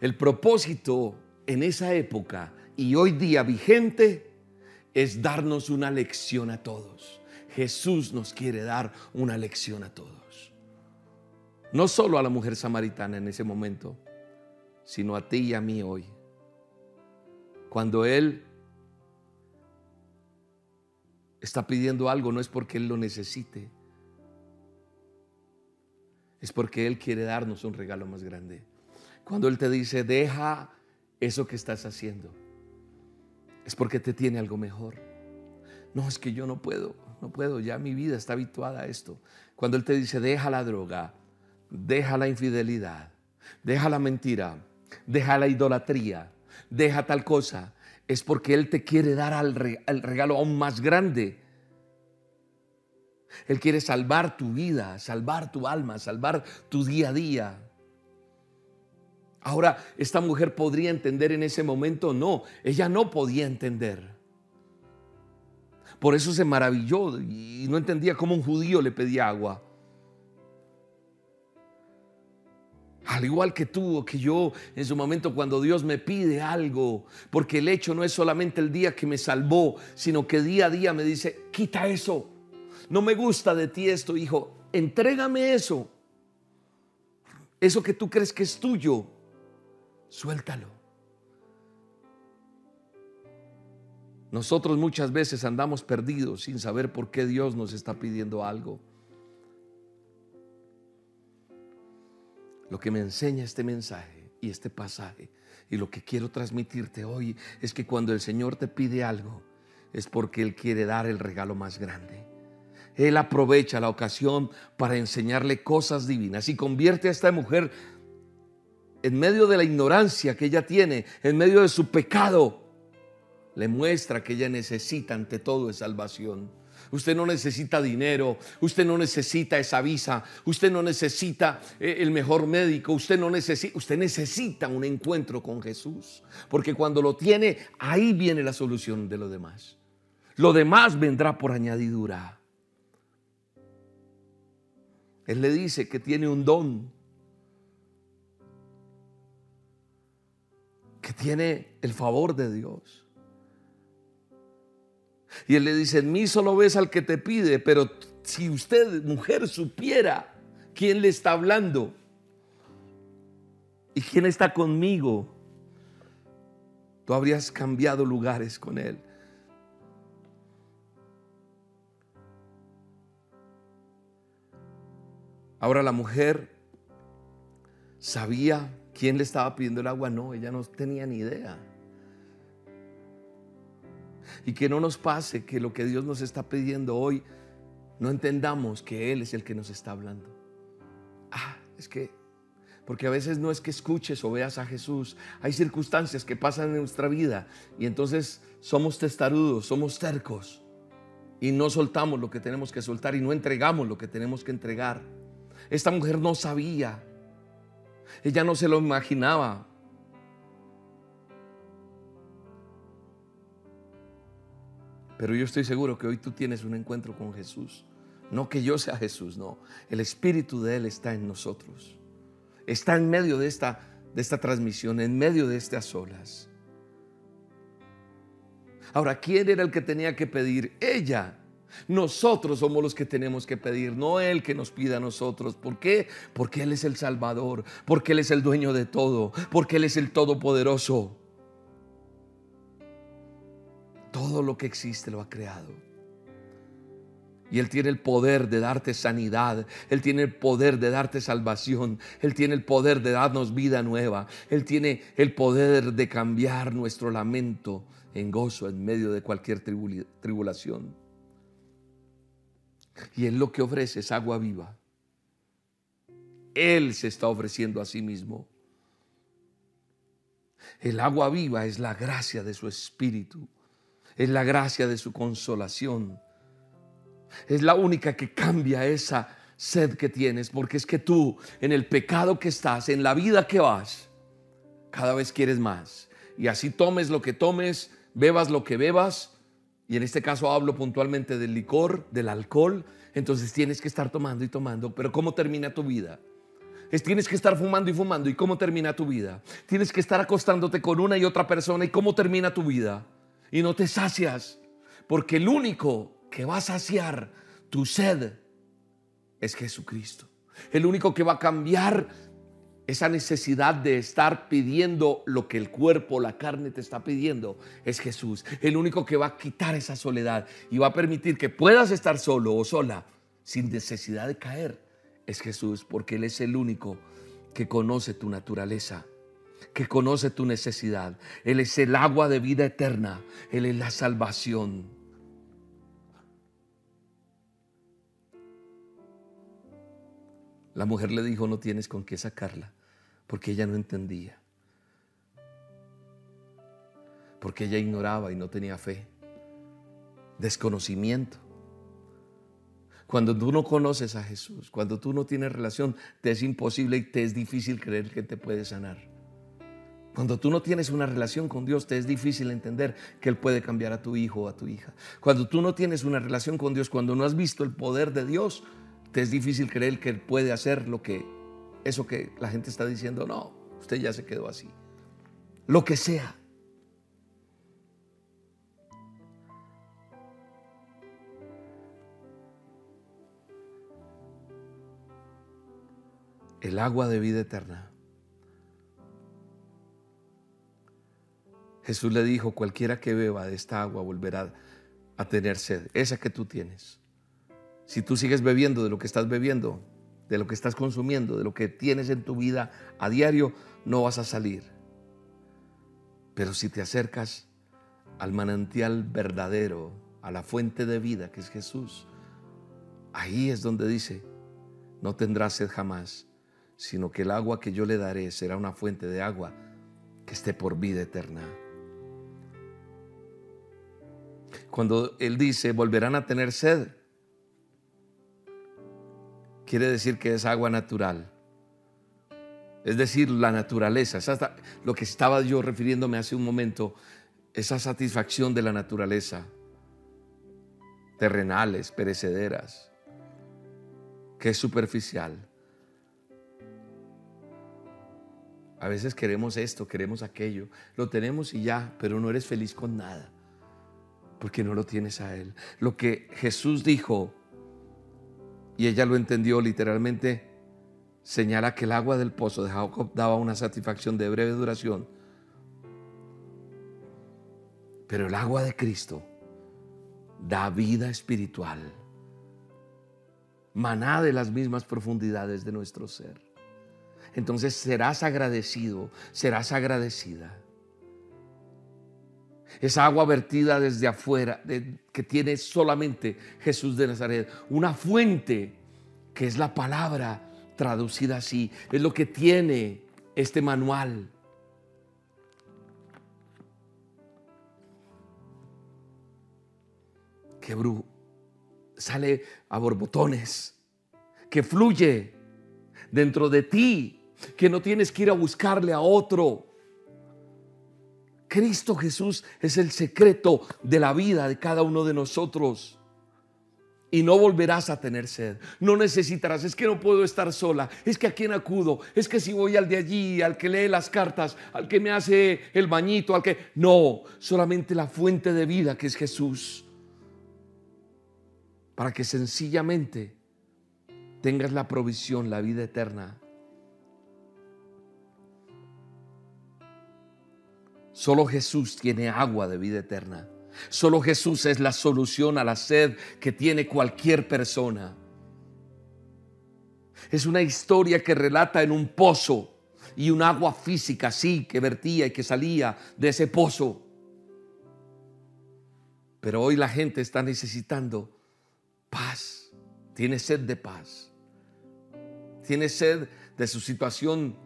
El propósito en esa época y hoy día vigente es darnos una lección a todos. Jesús nos quiere dar una lección a todos. No solo a la mujer samaritana en ese momento, sino a ti y a mí hoy. Cuando Él está pidiendo algo, no es porque Él lo necesite, es porque Él quiere darnos un regalo más grande. Cuando Él te dice, deja eso que estás haciendo, es porque te tiene algo mejor. No, es que yo no puedo no puedo, ya mi vida está habituada a esto. Cuando Él te dice, deja la droga, deja la infidelidad, deja la mentira, deja la idolatría, deja tal cosa, es porque Él te quiere dar al regalo aún más grande. Él quiere salvar tu vida, salvar tu alma, salvar tu día a día. Ahora, esta mujer podría entender en ese momento, no, ella no podía entender. Por eso se maravilló y no entendía cómo un judío le pedía agua. Al igual que tú o que yo en su momento cuando Dios me pide algo, porque el hecho no es solamente el día que me salvó, sino que día a día me dice, quita eso, no me gusta de ti esto, hijo, entrégame eso, eso que tú crees que es tuyo, suéltalo. Nosotros muchas veces andamos perdidos sin saber por qué Dios nos está pidiendo algo. Lo que me enseña este mensaje y este pasaje y lo que quiero transmitirte hoy es que cuando el Señor te pide algo es porque Él quiere dar el regalo más grande. Él aprovecha la ocasión para enseñarle cosas divinas y convierte a esta mujer en medio de la ignorancia que ella tiene, en medio de su pecado, le muestra que ella necesita ante todo de salvación. Usted no necesita dinero, usted no necesita esa visa, usted no necesita eh, el mejor médico, usted no necesita, usted necesita un encuentro con Jesús, porque cuando lo tiene, ahí viene la solución de lo demás. Lo demás vendrá por añadidura. Él le dice que tiene un don, que tiene el favor de Dios. Y él le dice, en mí solo ves al que te pide, pero si usted, mujer, supiera quién le está hablando y quién está conmigo, tú habrías cambiado lugares con él. Ahora la mujer sabía quién le estaba pidiendo el agua, no, ella no tenía ni idea. Y que no nos pase que lo que Dios nos está pidiendo hoy, no entendamos que Él es el que nos está hablando. Ah, es que, porque a veces no es que escuches o veas a Jesús, hay circunstancias que pasan en nuestra vida y entonces somos testarudos, somos tercos y no soltamos lo que tenemos que soltar y no entregamos lo que tenemos que entregar. Esta mujer no sabía, ella no se lo imaginaba, Pero yo estoy seguro que hoy tú tienes un encuentro con Jesús No que yo sea Jesús, no. El Espíritu de Él está en nosotros. Está en medio de esta, de esta transmisión, en medio de estas olas. Ahora, ¿quién era el que tenía que pedir? Ella. Nosotros somos los que tenemos que pedir, no Él que nos pida a nosotros. ¿Por qué? Porque Él es el Salvador, porque Él es el dueño de todo, porque Él es el Todopoderoso. Todo lo que existe lo ha creado. Y Él tiene el poder de darte sanidad. Él tiene el poder de darte salvación. Él tiene el poder de darnos vida nueva. Él tiene el poder de cambiar nuestro lamento en gozo en medio de cualquier tribulación. Y Él lo que ofrece es agua viva. Él se está ofreciendo a sí mismo. El agua viva es la gracia de su espíritu. Es la gracia de su consolación. Es la única que cambia esa sed que tienes, porque es que tú en el pecado que estás, en la vida que vas, cada vez quieres más. Y así tomes lo que tomes, bebas lo que bebas, y en este caso hablo puntualmente del licor, del alcohol, entonces tienes que estar tomando y tomando, pero ¿cómo termina tu vida? Es, tienes que estar fumando y fumando, ¿y cómo termina tu vida? Tienes que estar acostándote con una y otra persona, ¿y cómo termina tu vida? Y no te sacias, porque el único que va a saciar tu sed es Jesucristo. El único que va a cambiar esa necesidad de estar pidiendo lo que el cuerpo, la carne te está pidiendo, es Jesús. El único que va a quitar esa soledad y va a permitir que puedas estar solo o sola sin necesidad de caer, es Jesús, porque Él es el único que conoce tu naturaleza, que conoce tu necesidad. Él es el agua de vida eterna, Él es la salvación. La mujer le dijo, no tienes con qué sacarla, porque ella no entendía, porque ella ignoraba y no tenía fe, desconocimiento. Cuando tú no conoces a Jesús, cuando tú no tienes relación, te es imposible y te es difícil creer que te puede sanar. Cuando tú no tienes una relación con Dios, te es difícil entender que Él puede cambiar a tu hijo o a tu hija. Cuando tú no tienes una relación con Dios, cuando no has visto el poder de Dios, es difícil creer que él puede hacer lo que, eso que la gente está diciendo, no, usted ya se quedó así. Lo que sea. El agua de vida eterna. Jesús le dijo, cualquiera que beba de esta agua volverá a tener sed, esa que tú tienes. Si tú sigues bebiendo de lo que estás bebiendo, de lo que estás consumiendo, de lo que tienes en tu vida a diario, no vas a salir. Pero si te acercas al manantial verdadero, a la fuente de vida que es Jesús, ahí es donde dice, no tendrás sed jamás, sino que el agua que yo le daré será una fuente de agua que esté por vida eterna. Cuando Él dice, volverán a tener sed, quiere decir que es agua natural. Es decir, la naturaleza, lo que estaba yo refiriéndome hace un momento, esa satisfacción de la naturaleza, terrenales, perecederas, que es superficial. A veces queremos esto, queremos aquello, lo tenemos y ya, pero no eres feliz con nada, porque no lo tienes a Él. Lo que Jesús dijo y ella lo entendió literalmente, señala que el agua del pozo de Jacob daba una satisfacción de breve duración. Pero el agua de Cristo da vida espiritual, maná de las mismas profundidades de nuestro ser. Entonces serás agradecido, serás agradecida. Esa agua vertida desde afuera, que tiene solamente Jesús de Nazaret. Una fuente que es la palabra traducida así. Es lo que tiene este manual. Que bru sale a borbotones, que fluye dentro de ti, que no tienes que ir a buscarle a otro Cristo Jesús es el secreto de la vida de cada uno de nosotros. y no volverás a tener sed. No necesitarás, es que no puedo estar sola, es que a quién acudo, es que si voy al de allí, al que lee las cartas, al que me hace el bañito, al que... No, solamente la fuente de vida que es Jesús. Para que sencillamente tengas la provisión, la vida eterna. Solo Jesús tiene agua de vida eterna. Solo Jesús es la solución a la sed que tiene cualquier persona. Es una historia que relata en un pozo y un agua física, sí, que vertía y que salía de ese pozo. Pero hoy la gente está necesitando paz, tiene sed de paz, tiene sed de su situación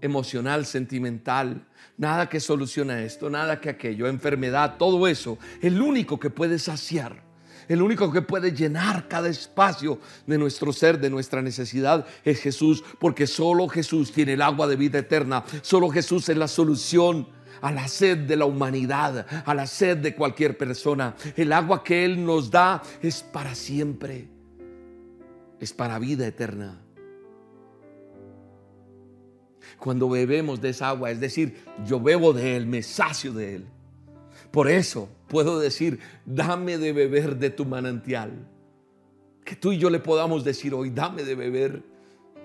emocional, sentimental, nada que soluciona esto, nada que aquello, enfermedad, todo eso, el único que puede saciar, el único que puede llenar cada espacio de nuestro ser, de nuestra necesidad, es Jesús, porque solo Jesús tiene el agua de vida eterna, solo Jesús es la solución a la sed de la humanidad, a la sed de cualquier persona. El agua que Él nos da es para siempre, es para vida eterna cuando bebemos de esa agua. Es decir, yo bebo de Él, me sacio de Él. Por eso puedo decir, dame de beber de tu manantial. Que tú y yo le podamos decir hoy, dame de beber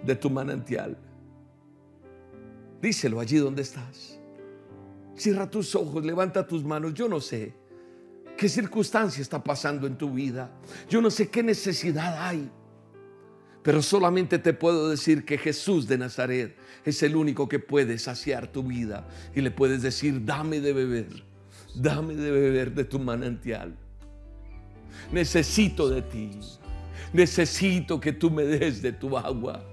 de tu manantial. Díselo allí donde estás. Cierra tus ojos, levanta tus manos. Yo no sé qué circunstancia está pasando en tu vida. Yo no sé qué necesidad hay. Pero solamente te puedo decir que Jesús de Nazaret es el único que puede saciar tu vida. Y le puedes decir, dame de beber, dame de beber de tu manantial. Necesito de ti. Necesito que tú me des de tu agua.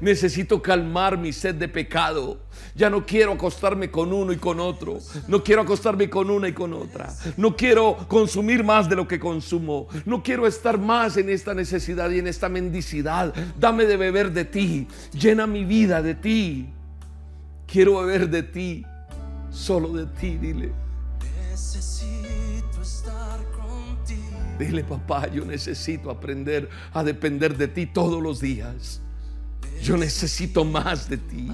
Necesito calmar mi sed de pecado. Ya no quiero acostarme con uno y con otro. No quiero acostarme con una y con otra. No quiero consumir más de lo que consumo. No quiero estar más en esta necesidad y en esta mendicidad. Dame de beber de ti. Llena mi vida de ti. Quiero beber de ti. Solo de ti, dile. Necesito estar contigo. Dile, papá, yo necesito aprender a depender de ti todos los días. Yo necesito más de ti.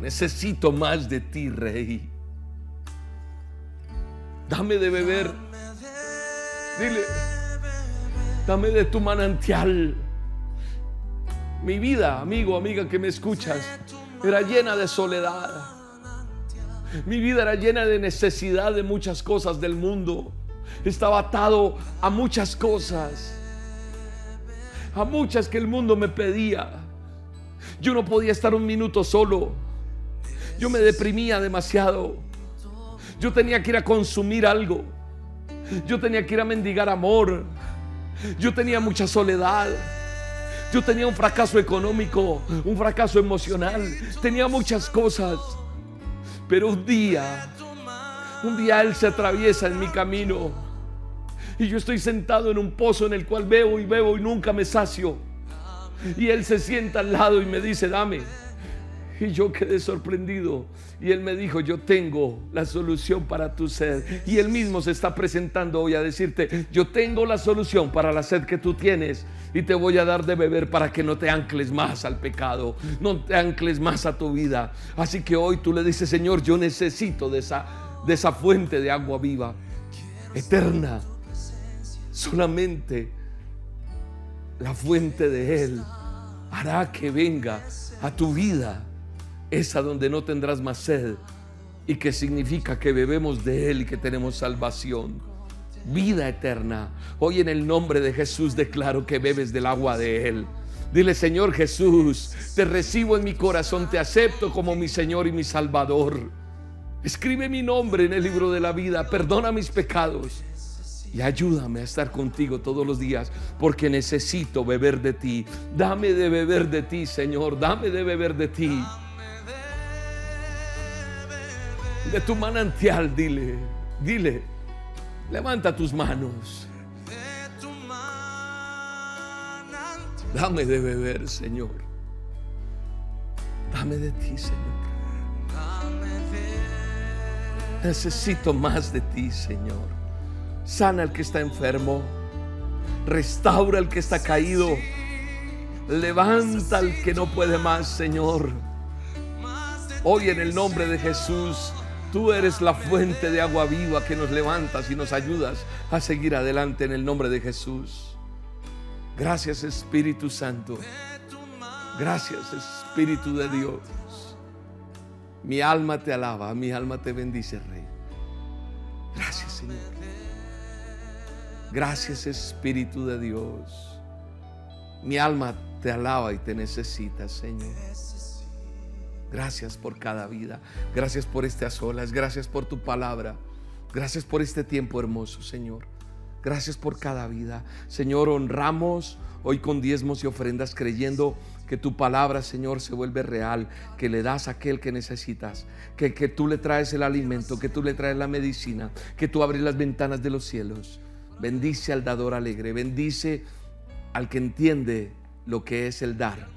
Necesito más de ti, Rey. Dame de beber. Dile, dame de tu manantial. Mi vida, amigo, amiga que me escuchas, era llena de soledad. Mi vida era llena de necesidad de muchas cosas del mundo. Estaba atado a muchas cosas a muchas que el mundo me pedía. Yo no podía estar un minuto solo. Yo me deprimía demasiado. Yo tenía que ir a consumir algo. Yo tenía que ir a mendigar amor. Yo tenía mucha soledad. Yo tenía un fracaso económico, un fracaso emocional. Tenía muchas cosas. Pero un día, un día Él se atraviesa en mi camino y yo estoy sentado en un pozo en el cual bebo y bebo y nunca me sacio. Y él se sienta al lado y me dice, dame. Y yo quedé sorprendido. Y él me dijo, yo tengo la solución para tu sed. Y él mismo se está presentando hoy a decirte, yo tengo la solución para la sed que tú tienes. Y te voy a dar de beber para que no te ancles más al pecado, no te ancles más a tu vida. Así que hoy tú le dices, Señor, yo necesito de esa, de esa fuente de agua viva, eterna Solamente la fuente de Él hará que venga a tu vida, esa donde no tendrás más sed y que significa que bebemos de Él y que tenemos salvación, vida eterna. Hoy en el nombre de Jesús declaro que bebes del agua de Él. Dile, Señor Jesús, te recibo en mi corazón, te acepto como mi Señor y mi Salvador. Escribe mi nombre en el libro de la vida, perdona mis pecados y ayúdame a estar contigo todos los días porque necesito beber de ti. Dame de beber de ti, Señor. Dame de beber de ti. De tu manantial, dile. Dile. Levanta tus manos. Dame de beber, Señor. Dame de ti, Señor. Necesito más de ti, Señor. Sana al que está enfermo. Restaura al que está caído. Levanta al que no puede más, Señor. Hoy en el nombre de Jesús, tú eres la fuente de agua viva que nos levantas y nos ayudas a seguir adelante en el nombre de Jesús. Gracias Espíritu Santo. Gracias Espíritu de Dios. Mi alma te alaba, mi alma te bendice, Rey. Gracias, Señor. Gracias, Espíritu de Dios. Mi alma te alaba y te necesita, Señor. Gracias por cada vida. Gracias por este solas. Gracias por tu palabra. Gracias por este tiempo hermoso, Señor. Gracias por cada vida. Señor, honramos hoy con diezmos y ofrendas creyendo que tu palabra, Señor, se vuelve real, que le das a aquel que necesitas, que, que tú le traes el alimento, que tú le traes la medicina, que tú abres las ventanas de los cielos. Bendice al dador alegre, bendice al que entiende lo que es el dar,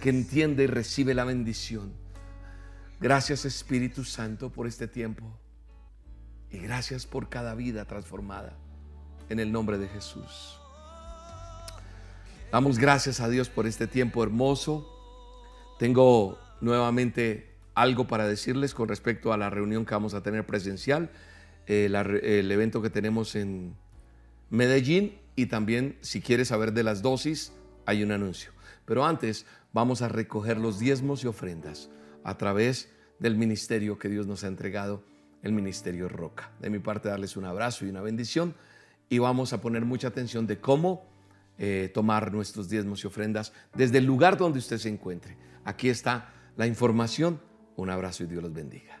que entiende y recibe la bendición. Gracias Espíritu Santo por este tiempo y gracias por cada vida transformada en el nombre de Jesús. Damos gracias a Dios por este tiempo hermoso. Tengo nuevamente algo para decirles con respecto a la reunión que vamos a tener presencial, eh, el evento que tenemos en Medellín y también si quieres saber de las dosis, hay un anuncio. Pero antes vamos a recoger los diezmos y ofrendas a través del ministerio que Dios nos ha entregado, el Ministerio Roca. De mi parte darles un abrazo y una bendición y vamos a poner mucha atención de cómo eh, tomar nuestros diezmos y ofrendas desde el lugar donde usted se encuentre. Aquí está la información. Un abrazo y Dios los bendiga.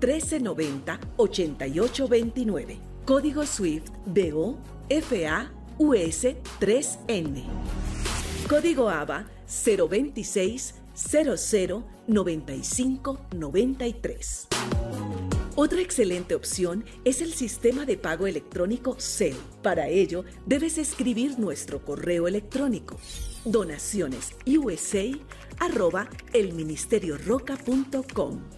1390 8829. Código SWIFT BO FA US 3N. Código ABA 026 00 95 93. Otra excelente opción es el sistema de pago electrónico CEL. Para ello, debes escribir nuestro correo electrónico donaciones arroba elministerioroca.com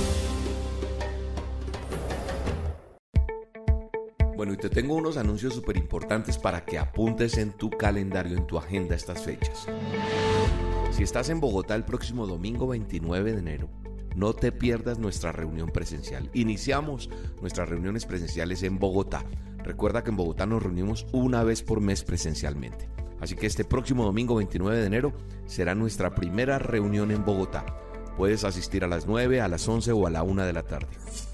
Y te tengo unos anuncios súper importantes para que apuntes en tu calendario, en tu agenda estas fechas. Si estás en Bogotá el próximo domingo 29 de enero, no te pierdas nuestra reunión presencial. Iniciamos nuestras reuniones presenciales en Bogotá. Recuerda que en Bogotá nos reunimos una vez por mes presencialmente. Así que este próximo domingo 29 de enero será nuestra primera reunión en Bogotá. Puedes asistir a las 9, a las 11 o a la 1 de la tarde.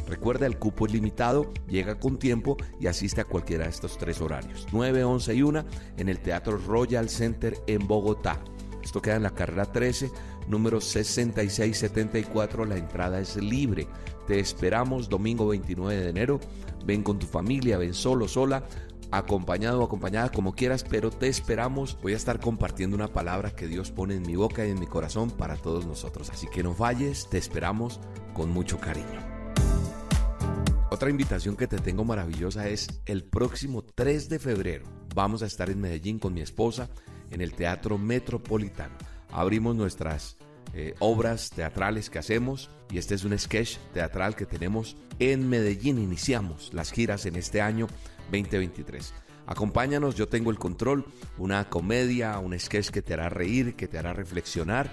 Recuerda, el cupo es limitado, llega con tiempo y asiste a cualquiera de estos tres horarios. 9, 11 y 1 en el Teatro Royal Center en Bogotá. Esto queda en la carrera 13, número 6674. La entrada es libre. Te esperamos domingo 29 de enero. Ven con tu familia, ven solo, sola acompañado o acompañada como quieras, pero te esperamos. Voy a estar compartiendo una palabra que Dios pone en mi boca y en mi corazón para todos nosotros. Así que no falles, te esperamos con mucho cariño. Otra invitación que te tengo maravillosa es el próximo 3 de febrero. Vamos a estar en Medellín con mi esposa en el Teatro Metropolitano. Abrimos nuestras eh, obras teatrales que hacemos y este es un sketch teatral que tenemos en Medellín. Iniciamos las giras en este año 2023. Acompáñanos, yo tengo el control, una comedia, un sketch que te hará reír, que te hará reflexionar,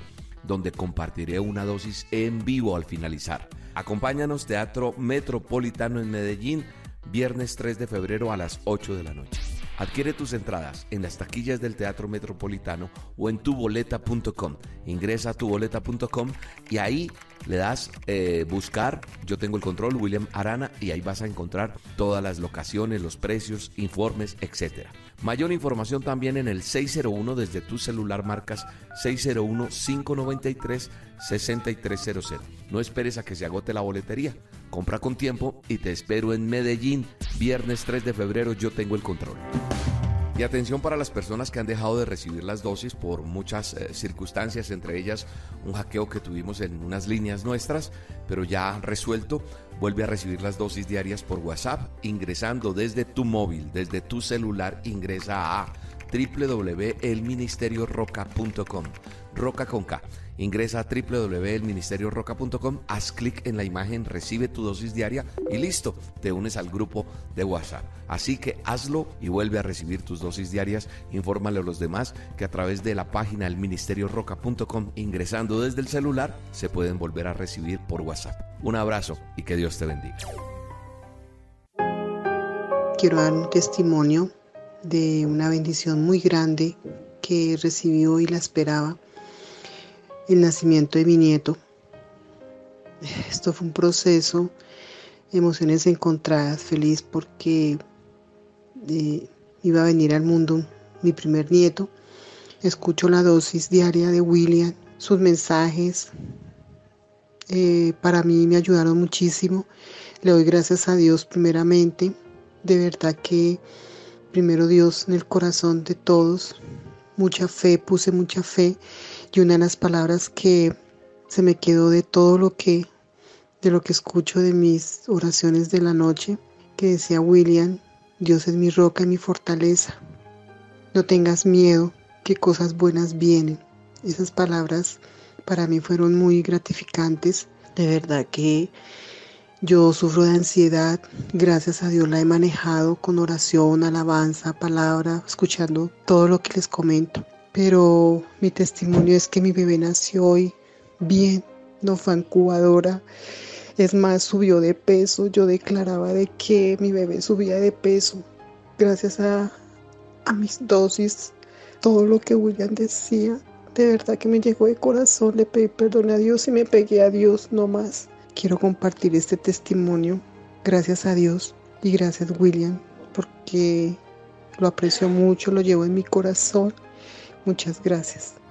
donde compartiré una dosis en vivo al finalizar. Acompáñanos, Teatro Metropolitano en Medellín, viernes 3 de febrero a las 8 de la noche. Adquiere tus entradas en las taquillas del Teatro Metropolitano o en tuboleta.com. Ingresa a tuboleta.com y ahí le das eh, buscar, yo tengo el control, William Arana, y ahí vas a encontrar todas las locaciones, los precios, informes, etc. Mayor información también en el 601 desde tu celular marcas 601-593-6300. No esperes a que se agote la boletería. Compra con tiempo y te espero en Medellín, viernes 3 de febrero, yo tengo el control. Y atención para las personas que han dejado de recibir las dosis por muchas eh, circunstancias, entre ellas un hackeo que tuvimos en unas líneas nuestras, pero ya resuelto, vuelve a recibir las dosis diarias por WhatsApp ingresando desde tu móvil, desde tu celular, ingresa a www.elministerioroca.com. Roca con K. Ingresa a www.elministerioroca.com, haz clic en la imagen, recibe tu dosis diaria y listo, te unes al grupo de WhatsApp. Así que hazlo y vuelve a recibir tus dosis diarias. Infórmale a los demás que a través de la página elministerioroca.com, ingresando desde el celular, se pueden volver a recibir por WhatsApp. Un abrazo y que Dios te bendiga. Quiero dar un testimonio de una bendición muy grande que recibió y la esperaba el nacimiento de mi nieto. Esto fue un proceso, emociones encontradas, feliz porque eh, iba a venir al mundo mi primer nieto. Escucho la dosis diaria de William, sus mensajes. Eh, para mí me ayudaron muchísimo. Le doy gracias a Dios primeramente. De verdad que primero Dios en el corazón de todos. Mucha fe, puse mucha fe y una de las palabras que se me quedó de todo lo que de lo que escucho de mis oraciones de la noche, que decía William, Dios es mi roca y mi fortaleza. No tengas miedo, que cosas buenas vienen. Esas palabras para mí fueron muy gratificantes. De verdad que yo sufro de ansiedad. Gracias a Dios la he manejado con oración, alabanza, palabra, escuchando todo lo que les comento pero mi testimonio es que mi bebé nació hoy bien, no fue incubadora. Es más, subió de peso. Yo declaraba de que mi bebé subía de peso gracias a, a mis dosis, todo lo que William decía. De verdad que me llegó de corazón, le pedí perdón a Dios y me pegué a Dios no más. Quiero compartir este testimonio. Gracias a Dios y gracias William, porque lo aprecio mucho, lo llevo en mi corazón Muchas gracias.